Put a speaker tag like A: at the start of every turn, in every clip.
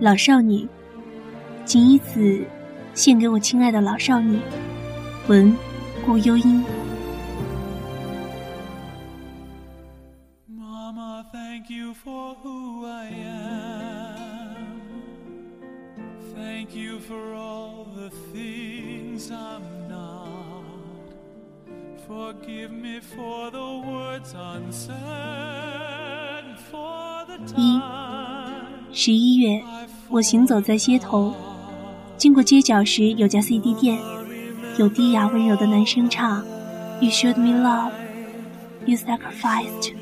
A: 老少女，谨以此献给我亲爱的老少女。文，顾幽音。一十一月，我行走在街头，经过街角时，有家 CD 店，有低哑温柔的男声唱：“You showed me love, you sacrificed。”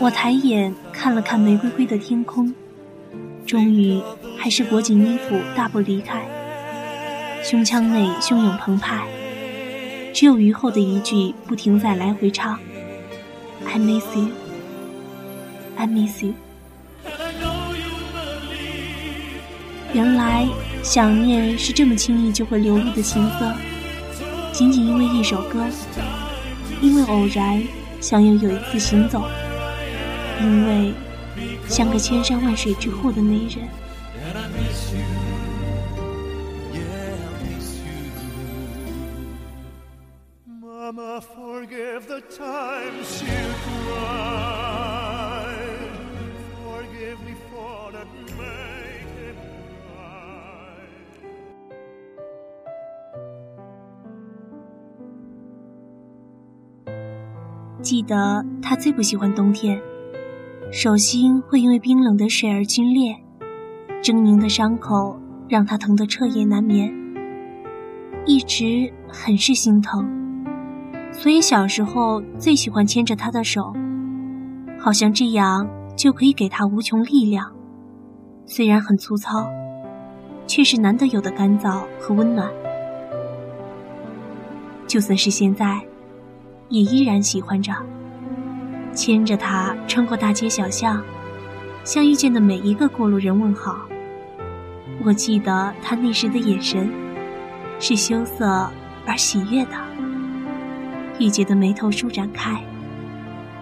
A: 我抬眼看了看玫瑰灰的天空，终于还是裹紧衣服大步离开。胸腔内汹涌澎湃，只有余后的一句不停在来回唱：“I miss you, I miss you。”原来想念是这么轻易就会流露的情色，仅仅因为一首歌，因为偶然想要有一次行走，因为像个千山万水之后的那人。记得他最不喜欢冬天，手心会因为冰冷的水而皲裂，狰狞的伤口让他疼得彻夜难眠，一直很是心疼，所以小时候最喜欢牵着他的手，好像这样就可以给他无穷力量。虽然很粗糙，却是难得有的干燥和温暖。就算是现在。也依然喜欢着，牵着他穿过大街小巷，向遇见的每一个过路人问好。我记得他那时的眼神，是羞涩而喜悦的。郁结的眉头舒展开，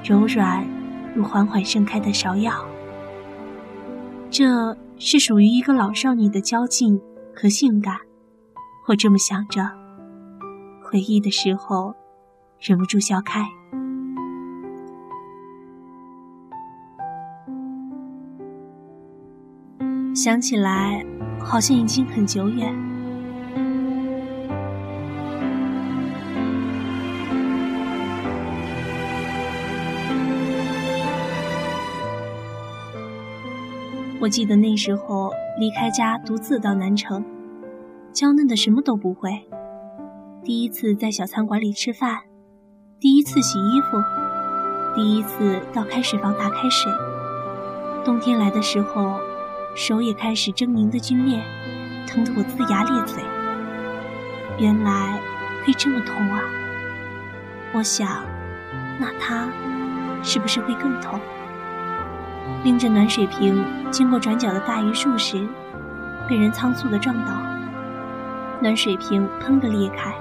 A: 柔软如缓缓盛开的芍药。这是属于一个老少女的娇劲和性感，我这么想着。回忆的时候。忍不住笑开，想起来好像已经很久远。我记得那时候离开家，独自到南城，娇嫩的什么都不会，第一次在小餐馆里吃饭。第一次洗衣服，第一次到开水房打开水。冬天来的时候，手也开始狰狞的皲裂，疼得我龇牙咧嘴。原来会这么痛啊！我想，那他是不是会更痛？拎着暖水瓶经过转角的大榆树时，被人仓促的撞倒，暖水瓶砰的裂开。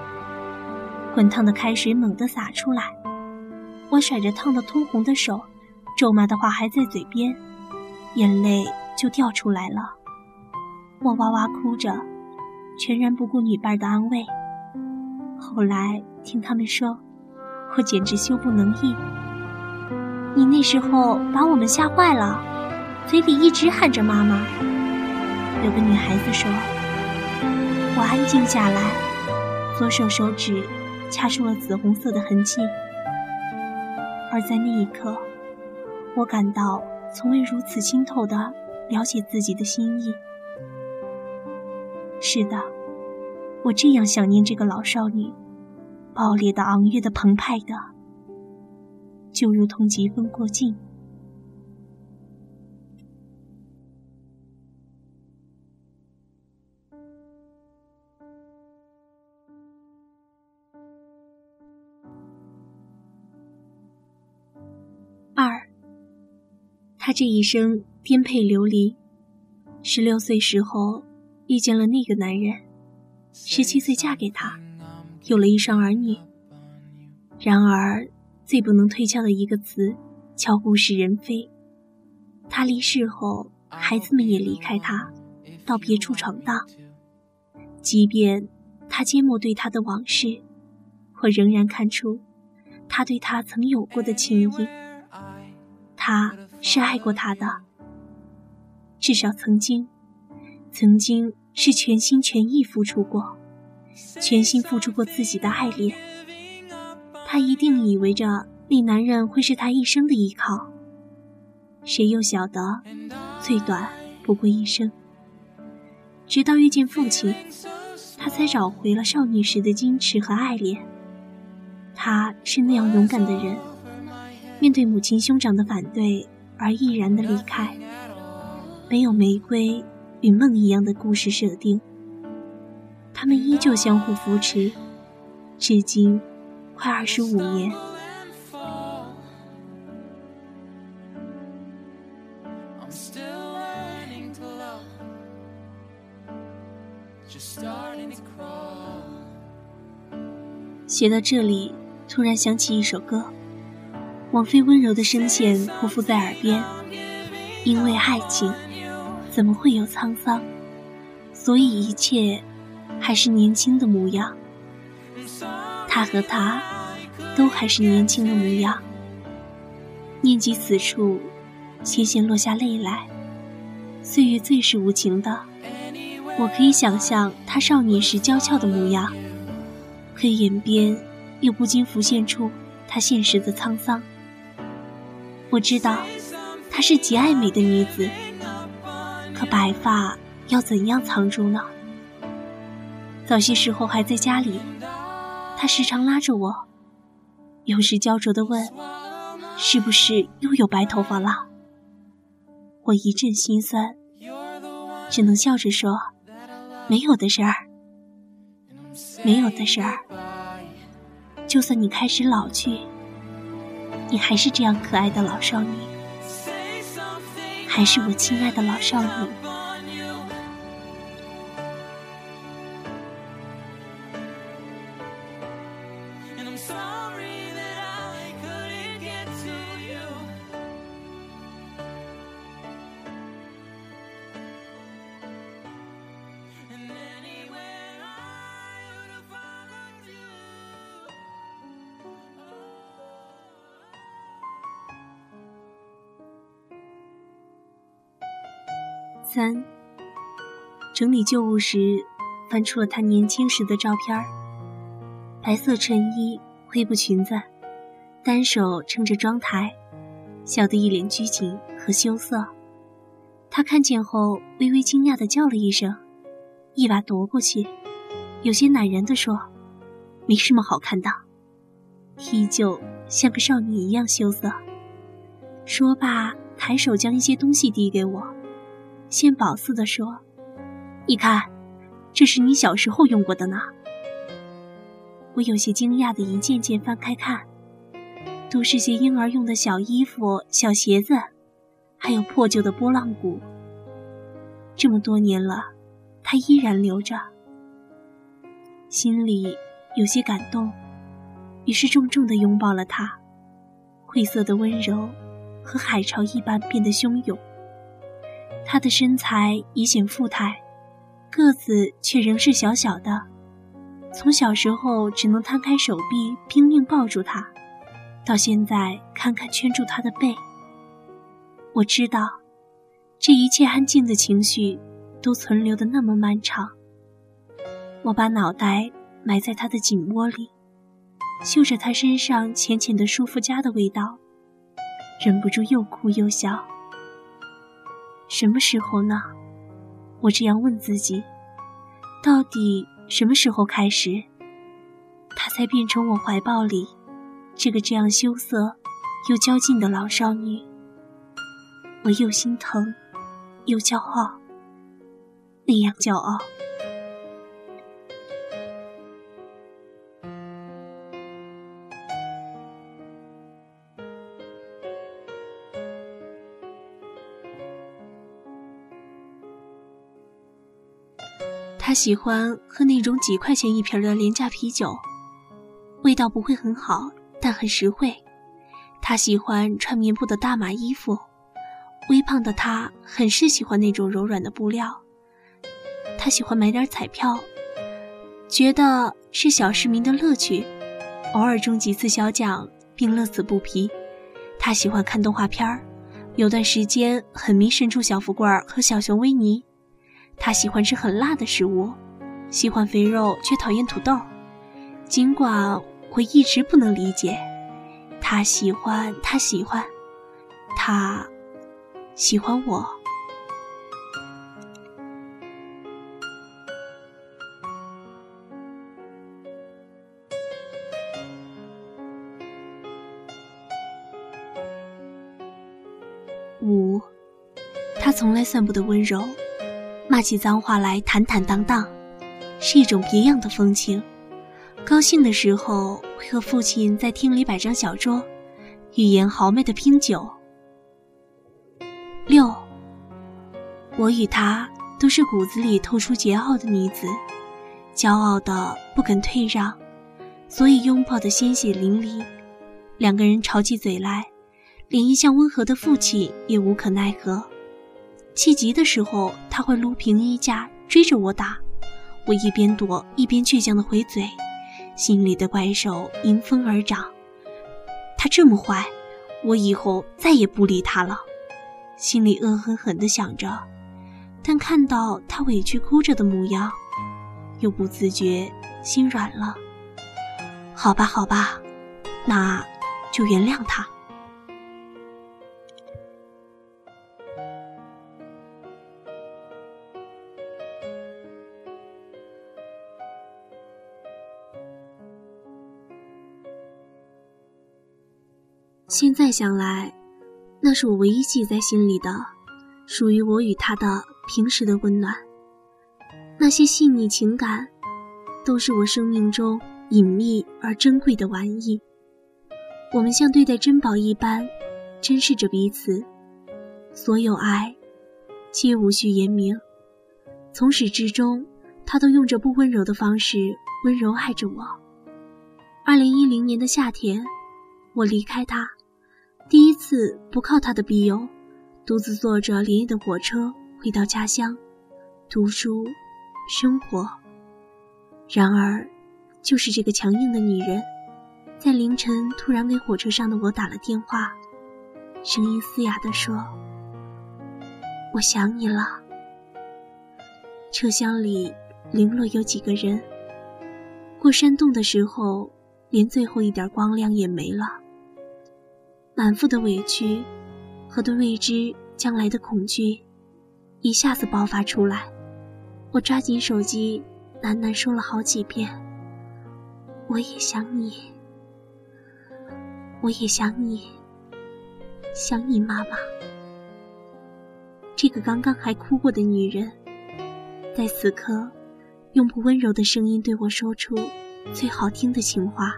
A: 滚烫的开水猛地洒出来，我甩着烫得通红的手，咒骂的话还在嘴边，眼泪就掉出来了。我哇哇哭着，全然不顾女伴的安慰。后来听他们说，我简直羞不能抑。你那时候把我们吓坏了，嘴里一直喊着妈妈。有个女孩子说，我安静下来，左手手指。掐出了紫红色的痕迹，而在那一刻，我感到从未如此清透的了解自己的心意。是的，我这样想念这个老少女，暴烈的、昂跃的、澎湃的，就如同疾风过境。他这一生颠沛流离，十六岁时候遇见了那个男人，十七岁嫁给他，有了一双儿女。然而，最不能推敲的一个词，悄忽使人非。他离世后，孩子们也离开他，到别处闯荡。即便他缄默对他的往事，我仍然看出他对他曾有过的情谊。他是爱过他的，至少曾经，曾经是全心全意付出过，全心付出过自己的爱恋。他一定以为着那男人会是他一生的依靠。谁又晓得，最短不过一生。直到遇见父亲，他才找回了少女时的矜持和爱恋。他是那样勇敢的人，面对母亲兄长的反对而毅然的离开。没有玫瑰与梦一样的故事设定，他们依旧相互扶持，至今快二十五年。写到这里，突然想起一首歌，王菲温柔的声线匍匐在耳边。因为爱情，怎么会有沧桑？所以一切还是年轻的模样。他和她都还是年轻的模样。念及此处，纤纤落下泪来。岁月最是无情的，我可以想象他少年时娇俏的模样。可眼边又不禁浮现出他现实的沧桑。我知道她是极爱美的女子，可白发要怎样藏住呢？早些时候还在家里，她时常拉着我，有时焦灼地问：“是不是又有白头发了？”我一阵心酸，只能笑着说：“没有的事儿。”没有的事儿，就算你开始老去，你还是这样可爱的老少女，还是我亲爱的老少女。三，整理旧物时，翻出了他年轻时的照片白色衬衣，灰布裙子，单手撑着妆台，笑得一脸拘谨和羞涩。他看见后，微微惊讶地叫了一声，一把夺过去，有些赧然地说：“没什么好看的。”依旧像个少女一样羞涩。说罢，抬手将一些东西递给我。献宝似的说：“你看，这是你小时候用过的呢。”我有些惊讶的一件件翻开看，都是些婴儿用的小衣服、小鞋子，还有破旧的拨浪鼓。这么多年了，他依然留着，心里有些感动，于是重重的拥抱了他。晦涩的温柔，和海潮一般变得汹涌。他的身材已显富态，个子却仍是小小的。从小时候只能摊开手臂拼命抱住他，到现在堪堪圈住他的背。我知道，这一切安静的情绪都存留的那么漫长。我把脑袋埋在他的颈窝里，嗅着他身上浅浅的舒肤佳的味道，忍不住又哭又笑。什么时候呢？我这样问自己。到底什么时候开始，她才变成我怀抱里这个这样羞涩又娇劲的老少女？我又心疼，又骄傲，那样骄傲。他喜欢喝那种几块钱一瓶的廉价啤酒，味道不会很好，但很实惠。他喜欢穿棉布的大码衣服，微胖的他很是喜欢那种柔软的布料。他喜欢买点彩票，觉得是小市民的乐趣，偶尔中几次小奖并乐此不疲。他喜欢看动画片儿，有段时间很迷神猪小福贵和小熊维尼。他喜欢吃很辣的食物，喜欢肥肉却讨厌土豆，尽管我一直不能理解。他喜欢，他喜欢，他喜欢我。五，他从来散不得温柔。骂起脏话来坦坦荡荡，是一种别样的风情。高兴的时候会和父亲在厅里摆张小桌，语言豪迈的拼酒。六，我与他都是骨子里透出桀骜的女子，骄傲的不肯退让，所以拥抱的鲜血淋漓。两个人吵起嘴来，连一向温和的父亲也无可奈何。气急的时候，他会撸平衣架追着我打，我一边躲一边倔强的回嘴，心里的怪兽迎风而长。他这么坏，我以后再也不理他了，心里恶狠狠地想着，但看到他委屈哭着的模样，又不自觉心软了。好吧，好吧，那就原谅他。现在想来，那是我唯一记在心里的，属于我与他的平时的温暖。那些细腻情感，都是我生命中隐秘而珍贵的玩意。我们像对待珍宝一般，珍视着彼此。所有爱，皆无需言明。从始至终，他都用着不温柔的方式温柔爱着我。二零一零年的夏天，我离开他。第一次不靠他的庇佑，独自坐着连夜的火车回到家乡，读书，生活。然而，就是这个强硬的女人，在凌晨突然给火车上的我打了电话，声音嘶哑地说：“我想你了。”车厢里零落有几个人。过山洞的时候，连最后一点光亮也没了。满腹的委屈和对未知将来的恐惧一下子爆发出来，我抓紧手机，喃喃说了好几遍：“我也想你，我也想你，想你妈妈。”这个刚刚还哭过的女人，在此刻用不温柔的声音对我说出最好听的情话。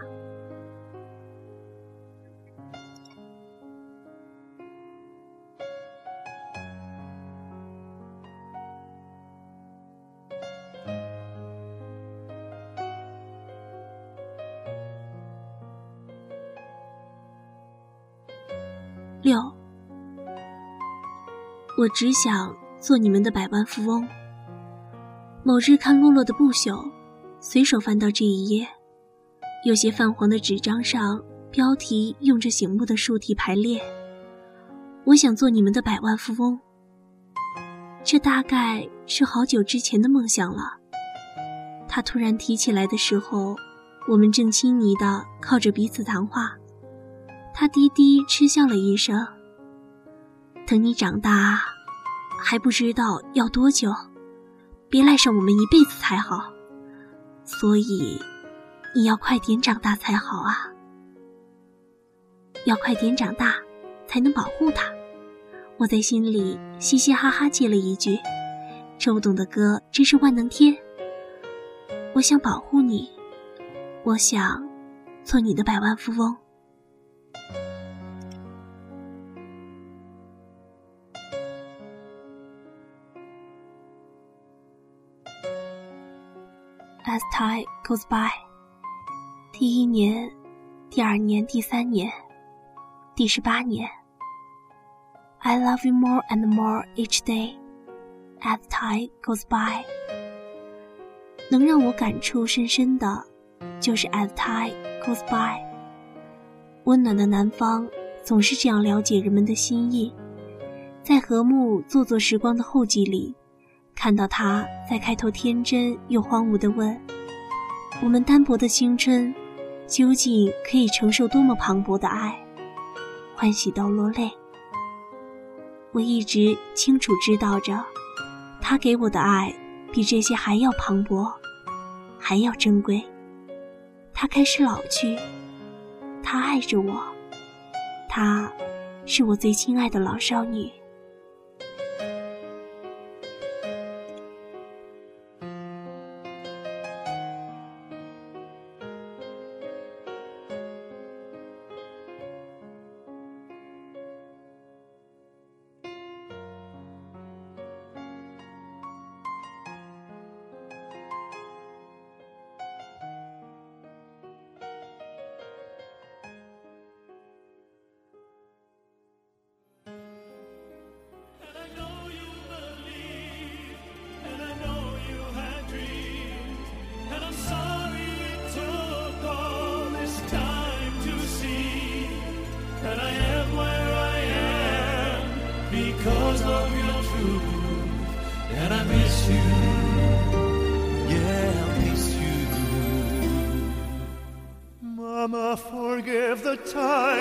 A: 我只想做你们的百万富翁。某日看落落的不朽，随手翻到这一页，有些泛黄的纸张上，标题用着醒目的竖体排列。我想做你们的百万富翁。这大概是好久之前的梦想了。他突然提起来的时候，我们正亲昵的靠着彼此谈话。他低低嗤笑了一声。等你长大，还不知道要多久，别赖上我们一辈子才好。所以，你要快点长大才好啊！要快点长大，才能保护他。我在心里嘻嘻哈哈接了一句：“周董的歌真是万能贴。”我想保护你，我想做你的百万富翁。Time goes by，第一年、第二年、第三年、第十八年 I love you more and more each day as time goes by。能让我感触深深的，就是 as time goes by。温暖的南方总是这样了解人们的心意，在和睦做作时光的后记里，看到他在开头天真又荒芜地问：“我们单薄的青春，究竟可以承受多么磅礴的爱？”欢喜到落泪。我一直清楚知道着，他给我的爱比这些还要磅礴，还要珍贵。他开始老去，他爱着我，他是我最亲爱的老少女。